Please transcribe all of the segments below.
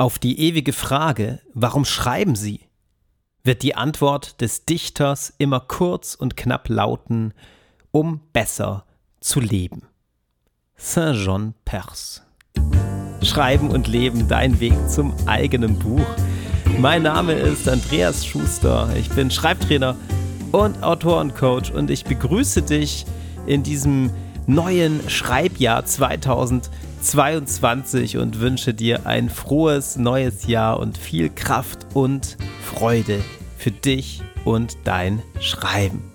Auf die ewige Frage, warum schreiben Sie, wird die Antwort des Dichters immer kurz und knapp lauten, um besser zu leben. Saint John Perse. Schreiben und Leben, dein Weg zum eigenen Buch. Mein Name ist Andreas Schuster, ich bin Schreibtrainer und Autorencoach und ich begrüße dich in diesem neuen Schreibjahr 2022 und wünsche dir ein frohes neues Jahr und viel Kraft und Freude für dich und dein Schreiben.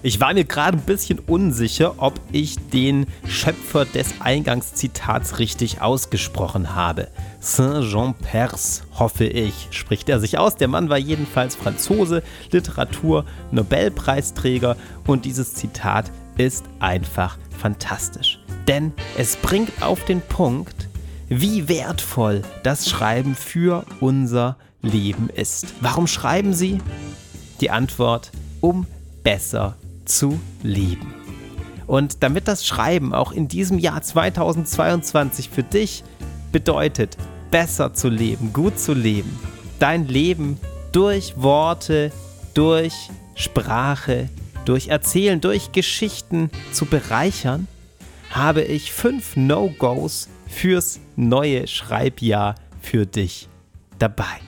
Ich war mir gerade ein bisschen unsicher, ob ich den Schöpfer des Eingangszitats richtig ausgesprochen habe. Saint-Jean Perse, hoffe ich, spricht er sich aus. Der Mann war jedenfalls Franzose, Literatur, Nobelpreisträger und dieses Zitat ist einfach fantastisch. Denn es bringt auf den Punkt, wie wertvoll das Schreiben für unser Leben ist. Warum schreiben Sie? Die Antwort, um besser zu leben. Und damit das Schreiben auch in diesem Jahr 2022 für dich bedeutet, besser zu leben, gut zu leben, dein Leben durch Worte, durch Sprache, durch Erzählen, durch Geschichten zu bereichern, habe ich fünf No-Gos fürs neue Schreibjahr für dich dabei.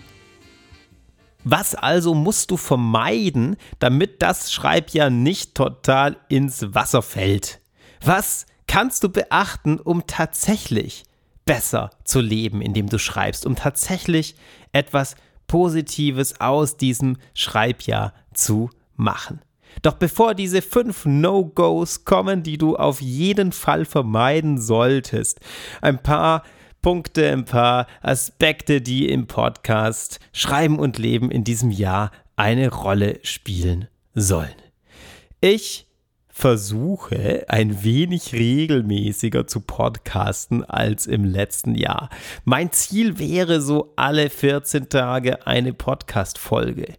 Was also musst du vermeiden, damit das Schreibjahr nicht total ins Wasser fällt? Was kannst du beachten, um tatsächlich besser zu leben, indem du schreibst, um tatsächlich etwas Positives aus diesem Schreibjahr zu machen? Doch bevor diese fünf No-Gos kommen, die du auf jeden Fall vermeiden solltest, ein paar Punkte, ein paar Aspekte, die im Podcast Schreiben und Leben in diesem Jahr eine Rolle spielen sollen. Ich versuche ein wenig regelmäßiger zu podcasten als im letzten Jahr. Mein Ziel wäre so alle 14 Tage eine Podcast-Folge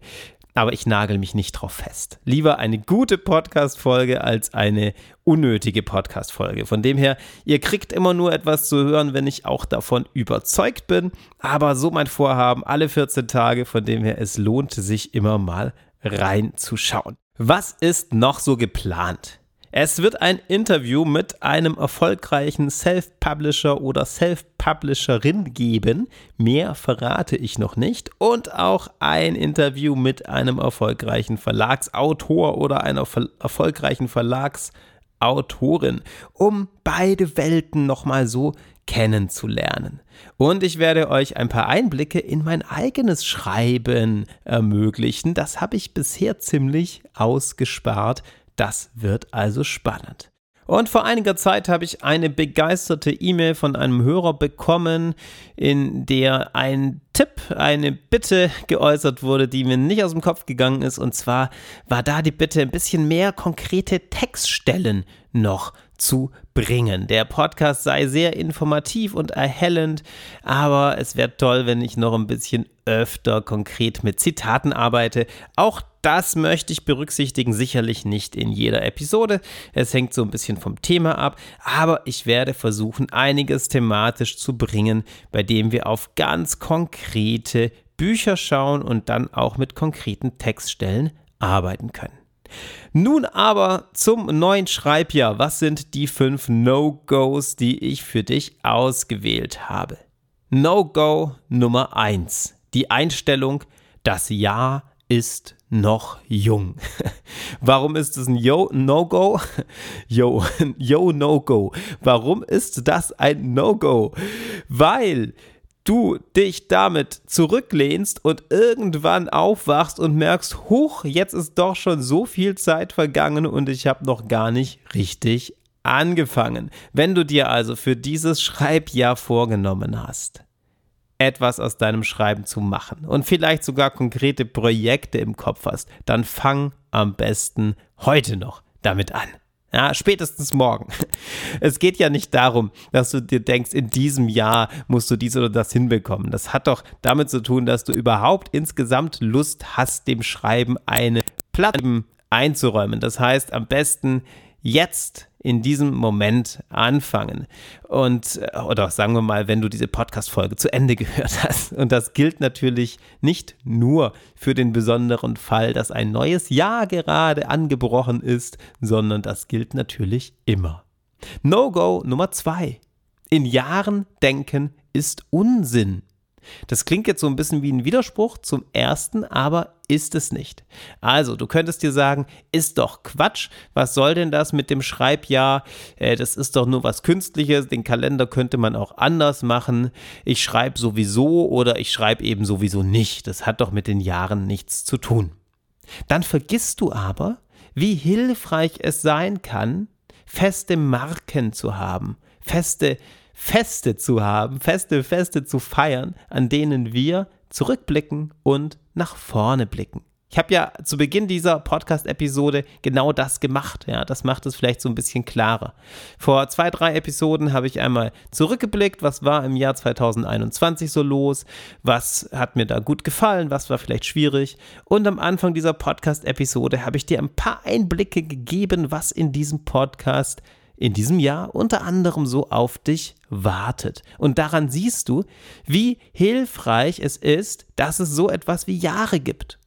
aber ich nagel mich nicht drauf fest. Lieber eine gute Podcast-Folge als eine unnötige Podcast-Folge. Von dem her, ihr kriegt immer nur etwas zu hören, wenn ich auch davon überzeugt bin. Aber so mein Vorhaben, alle 14 Tage, von dem her, es lohnt sich immer mal reinzuschauen. Was ist noch so geplant? Es wird ein Interview mit einem erfolgreichen Self-Publisher oder Self-Publisherin geben. Mehr verrate ich noch nicht. Und auch ein Interview mit einem erfolgreichen Verlagsautor oder einer erfolgreichen Verlagsautorin, um beide Welten nochmal so kennenzulernen. Und ich werde euch ein paar Einblicke in mein eigenes Schreiben ermöglichen. Das habe ich bisher ziemlich ausgespart das wird also spannend. Und vor einiger Zeit habe ich eine begeisterte E-Mail von einem Hörer bekommen, in der ein Tipp, eine Bitte geäußert wurde, die mir nicht aus dem Kopf gegangen ist. Und zwar war da die Bitte, ein bisschen mehr konkrete Textstellen noch zu bringen. Der Podcast sei sehr informativ und erhellend, aber es wäre toll, wenn ich noch ein bisschen öfter konkret mit Zitaten arbeite. Auch das möchte ich berücksichtigen, sicherlich nicht in jeder Episode. Es hängt so ein bisschen vom Thema ab, aber ich werde versuchen, einiges thematisch zu bringen, bei dem wir auf ganz konkrete Bücher schauen und dann auch mit konkreten Textstellen arbeiten können. Nun aber zum neuen Schreibjahr. Was sind die fünf No-Gos, die ich für dich ausgewählt habe? No-Go Nummer eins: Die Einstellung, das Jahr ist noch jung. Warum ist es ein Yo-No-Go? Yo, Yo-No-Go. Warum ist das ein No-Go? Weil du dich damit zurücklehnst und irgendwann aufwachst und merkst, huch, jetzt ist doch schon so viel Zeit vergangen und ich habe noch gar nicht richtig angefangen. Wenn du dir also für dieses Schreibjahr vorgenommen hast, etwas aus deinem Schreiben zu machen und vielleicht sogar konkrete Projekte im Kopf hast, dann fang am besten heute noch damit an. Ja, spätestens morgen. Es geht ja nicht darum, dass du dir denkst, in diesem Jahr musst du dies oder das hinbekommen. Das hat doch damit zu tun, dass du überhaupt insgesamt Lust hast, dem Schreiben eine Plattform einzuräumen. Das heißt, am besten jetzt in diesem Moment anfangen. Und, äh, oder sagen wir mal, wenn du diese Podcast-Folge zu Ende gehört hast. Und das gilt natürlich nicht nur für den besonderen Fall, dass ein neues Jahr gerade angebrochen ist, sondern das gilt natürlich immer. No-Go Nummer zwei. In Jahren denken ist Unsinn. Das klingt jetzt so ein bisschen wie ein Widerspruch zum ersten, aber ist es nicht. Also, du könntest dir sagen, ist doch Quatsch. Was soll denn das mit dem Schreibjahr? Äh, das ist doch nur was Künstliches. Den Kalender könnte man auch anders machen. Ich schreibe sowieso oder ich schreibe eben sowieso nicht. Das hat doch mit den Jahren nichts zu tun. Dann vergisst du aber, wie hilfreich es sein kann, feste Marken zu haben, feste Feste zu haben, feste Feste zu feiern, an denen wir zurückblicken und nach vorne blicken. Ich habe ja zu Beginn dieser Podcast-Episode genau das gemacht. Ja, das macht es vielleicht so ein bisschen klarer. Vor zwei, drei Episoden habe ich einmal zurückgeblickt, was war im Jahr 2021 so los, was hat mir da gut gefallen, was war vielleicht schwierig. Und am Anfang dieser Podcast-Episode habe ich dir ein paar Einblicke gegeben, was in diesem Podcast in diesem Jahr unter anderem so auf dich wartet. Und daran siehst du, wie hilfreich es ist, dass es so etwas wie Jahre gibt.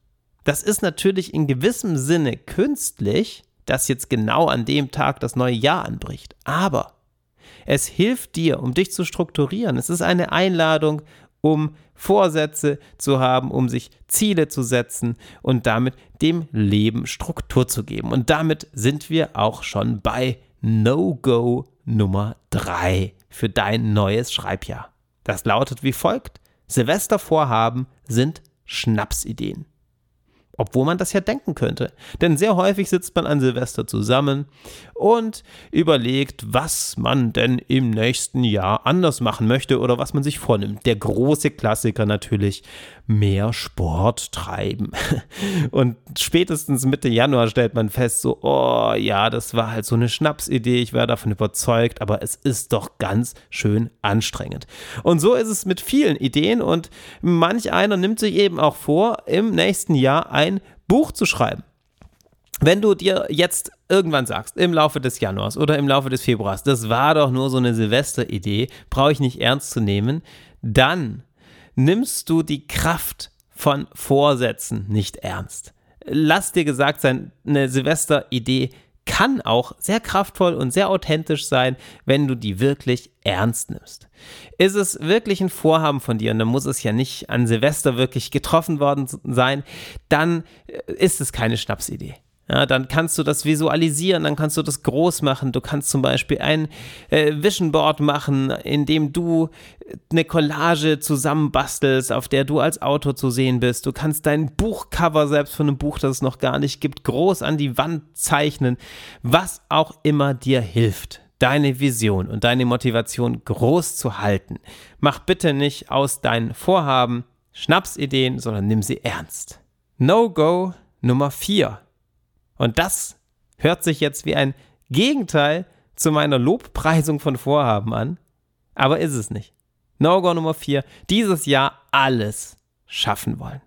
Das ist natürlich in gewissem Sinne künstlich, dass jetzt genau an dem Tag das neue Jahr anbricht. Aber es hilft dir, um dich zu strukturieren. Es ist eine Einladung, um Vorsätze zu haben, um sich Ziele zu setzen und damit dem Leben Struktur zu geben. Und damit sind wir auch schon bei No-Go Nummer 3 für dein neues Schreibjahr. Das lautet wie folgt: Silvestervorhaben sind Schnapsideen. Obwohl man das ja denken könnte. Denn sehr häufig sitzt man an Silvester zusammen und überlegt, was man denn im nächsten Jahr anders machen möchte oder was man sich vornimmt. Der große Klassiker natürlich, mehr Sport treiben. Und spätestens Mitte Januar stellt man fest, so, oh ja, das war halt so eine Schnapsidee, ich war davon überzeugt, aber es ist doch ganz schön anstrengend. Und so ist es mit vielen Ideen und manch einer nimmt sich eben auch vor, im nächsten Jahr ein Buch zu schreiben. Wenn du dir jetzt irgendwann sagst, im Laufe des Januars oder im Laufe des Februars, das war doch nur so eine Silvesteridee, brauche ich nicht ernst zu nehmen, dann nimmst du die Kraft von Vorsätzen nicht ernst. Lass dir gesagt sein, eine Silvesteridee kann auch sehr kraftvoll und sehr authentisch sein, wenn du die wirklich ernst nimmst. Ist es wirklich ein Vorhaben von dir und dann muss es ja nicht an Silvester wirklich getroffen worden sein, dann äh, ist es keine Schnapsidee. Ja, dann kannst du das visualisieren, dann kannst du das groß machen. Du kannst zum Beispiel ein äh, Vision Board machen, in dem du eine Collage zusammenbastelst, auf der du als Autor zu sehen bist. Du kannst dein Buchcover selbst von einem Buch, das es noch gar nicht gibt, groß an die Wand zeichnen. Was auch immer dir hilft, deine Vision und deine Motivation groß zu halten. Mach bitte nicht aus deinen Vorhaben Schnapsideen, sondern nimm sie ernst. No-Go Nummer 4 und das hört sich jetzt wie ein Gegenteil zu meiner Lobpreisung von Vorhaben an, aber ist es nicht. No-Go Nummer 4, dieses Jahr alles schaffen wollen.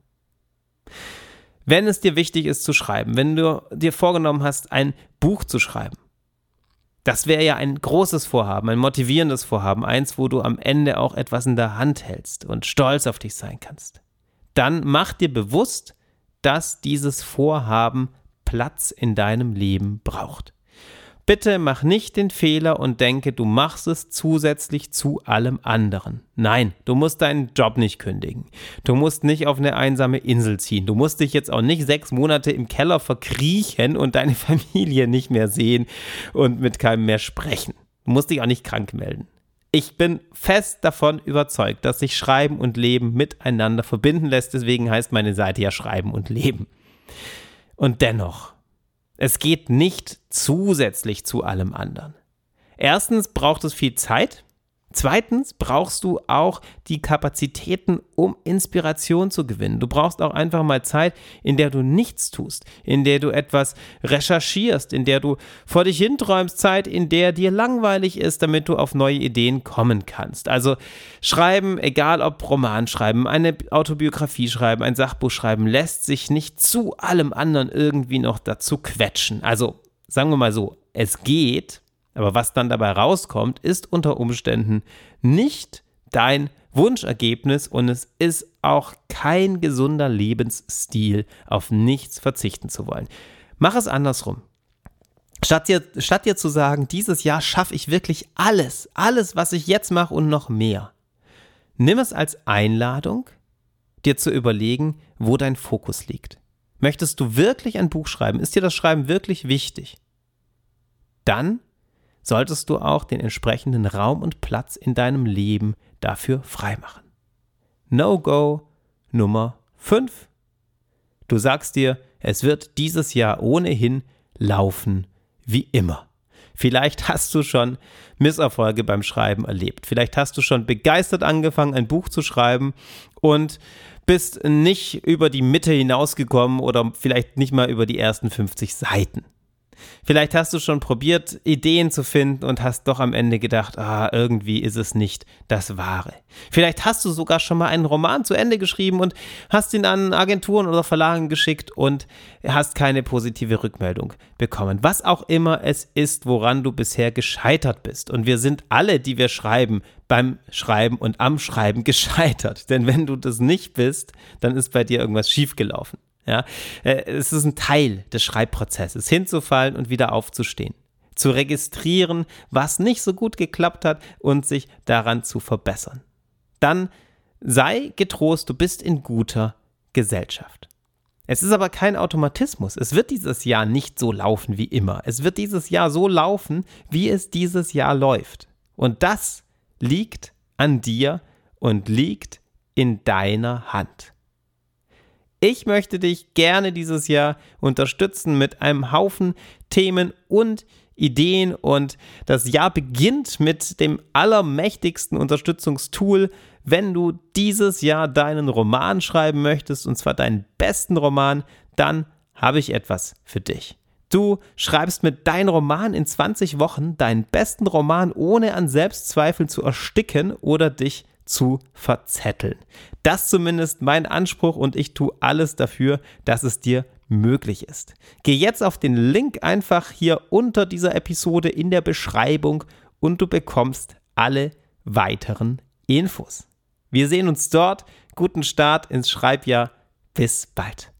Wenn es dir wichtig ist zu schreiben, wenn du dir vorgenommen hast, ein Buch zu schreiben, das wäre ja ein großes Vorhaben, ein motivierendes Vorhaben, eins, wo du am Ende auch etwas in der Hand hältst und stolz auf dich sein kannst. Dann mach dir bewusst, dass dieses Vorhaben Platz in deinem Leben braucht. Bitte mach nicht den Fehler und denke, du machst es zusätzlich zu allem anderen. Nein, du musst deinen Job nicht kündigen. Du musst nicht auf eine einsame Insel ziehen. Du musst dich jetzt auch nicht sechs Monate im Keller verkriechen und deine Familie nicht mehr sehen und mit keinem mehr sprechen. Du musst dich auch nicht krank melden. Ich bin fest davon überzeugt, dass sich Schreiben und Leben miteinander verbinden lässt. Deswegen heißt meine Seite ja Schreiben und Leben. Und dennoch, es geht nicht zusätzlich zu allem anderen. Erstens braucht es viel Zeit, Zweitens brauchst du auch die Kapazitäten, um Inspiration zu gewinnen. Du brauchst auch einfach mal Zeit, in der du nichts tust, in der du etwas recherchierst, in der du vor dich hinträumst, Zeit, in der dir langweilig ist, damit du auf neue Ideen kommen kannst. Also schreiben, egal ob Roman schreiben, eine Autobiografie schreiben, ein Sachbuch schreiben, lässt sich nicht zu allem anderen irgendwie noch dazu quetschen. Also sagen wir mal so, Es geht, aber was dann dabei rauskommt, ist unter Umständen nicht dein Wunschergebnis und es ist auch kein gesunder Lebensstil, auf nichts verzichten zu wollen. Mach es andersrum. Statt dir, statt dir zu sagen, dieses Jahr schaffe ich wirklich alles, alles, was ich jetzt mache und noch mehr. Nimm es als Einladung, dir zu überlegen, wo dein Fokus liegt. Möchtest du wirklich ein Buch schreiben? Ist dir das Schreiben wirklich wichtig? Dann solltest du auch den entsprechenden Raum und Platz in deinem Leben dafür freimachen. No-Go Nummer 5. Du sagst dir, es wird dieses Jahr ohnehin laufen wie immer. Vielleicht hast du schon Misserfolge beim Schreiben erlebt. Vielleicht hast du schon begeistert angefangen, ein Buch zu schreiben und bist nicht über die Mitte hinausgekommen oder vielleicht nicht mal über die ersten 50 Seiten. Vielleicht hast du schon probiert, Ideen zu finden und hast doch am Ende gedacht, ah, irgendwie ist es nicht das Wahre. Vielleicht hast du sogar schon mal einen Roman zu Ende geschrieben und hast ihn an Agenturen oder Verlagen geschickt und hast keine positive Rückmeldung bekommen. Was auch immer es ist, woran du bisher gescheitert bist. Und wir sind alle, die wir schreiben, beim Schreiben und am Schreiben gescheitert. Denn wenn du das nicht bist, dann ist bei dir irgendwas schiefgelaufen. Ja, äh, es ist ein Teil des Schreibprozesses, hinzufallen und wieder aufzustehen, zu registrieren, was nicht so gut geklappt hat und sich daran zu verbessern. Dann sei getrost, du bist in guter Gesellschaft. Es ist aber kein Automatismus. Es wird dieses Jahr nicht so laufen wie immer. Es wird dieses Jahr so laufen, wie es dieses Jahr läuft. Und das liegt an dir und liegt in deiner Hand. Ich möchte dich gerne dieses Jahr unterstützen mit einem Haufen Themen und Ideen und das Jahr beginnt mit dem allermächtigsten Unterstützungstool, wenn du dieses Jahr deinen Roman schreiben möchtest und zwar deinen besten Roman, dann habe ich etwas für dich. Du schreibst mit deinem Roman in 20 Wochen deinen besten Roman, ohne an Selbstzweifeln zu ersticken oder dich zu verzetteln. Das zumindest mein Anspruch und ich tue alles dafür, dass es dir möglich ist. Geh jetzt auf den Link einfach hier unter dieser Episode in der Beschreibung und du bekommst alle weiteren Infos. Wir sehen uns dort. Guten Start ins Schreibjahr. Bis bald.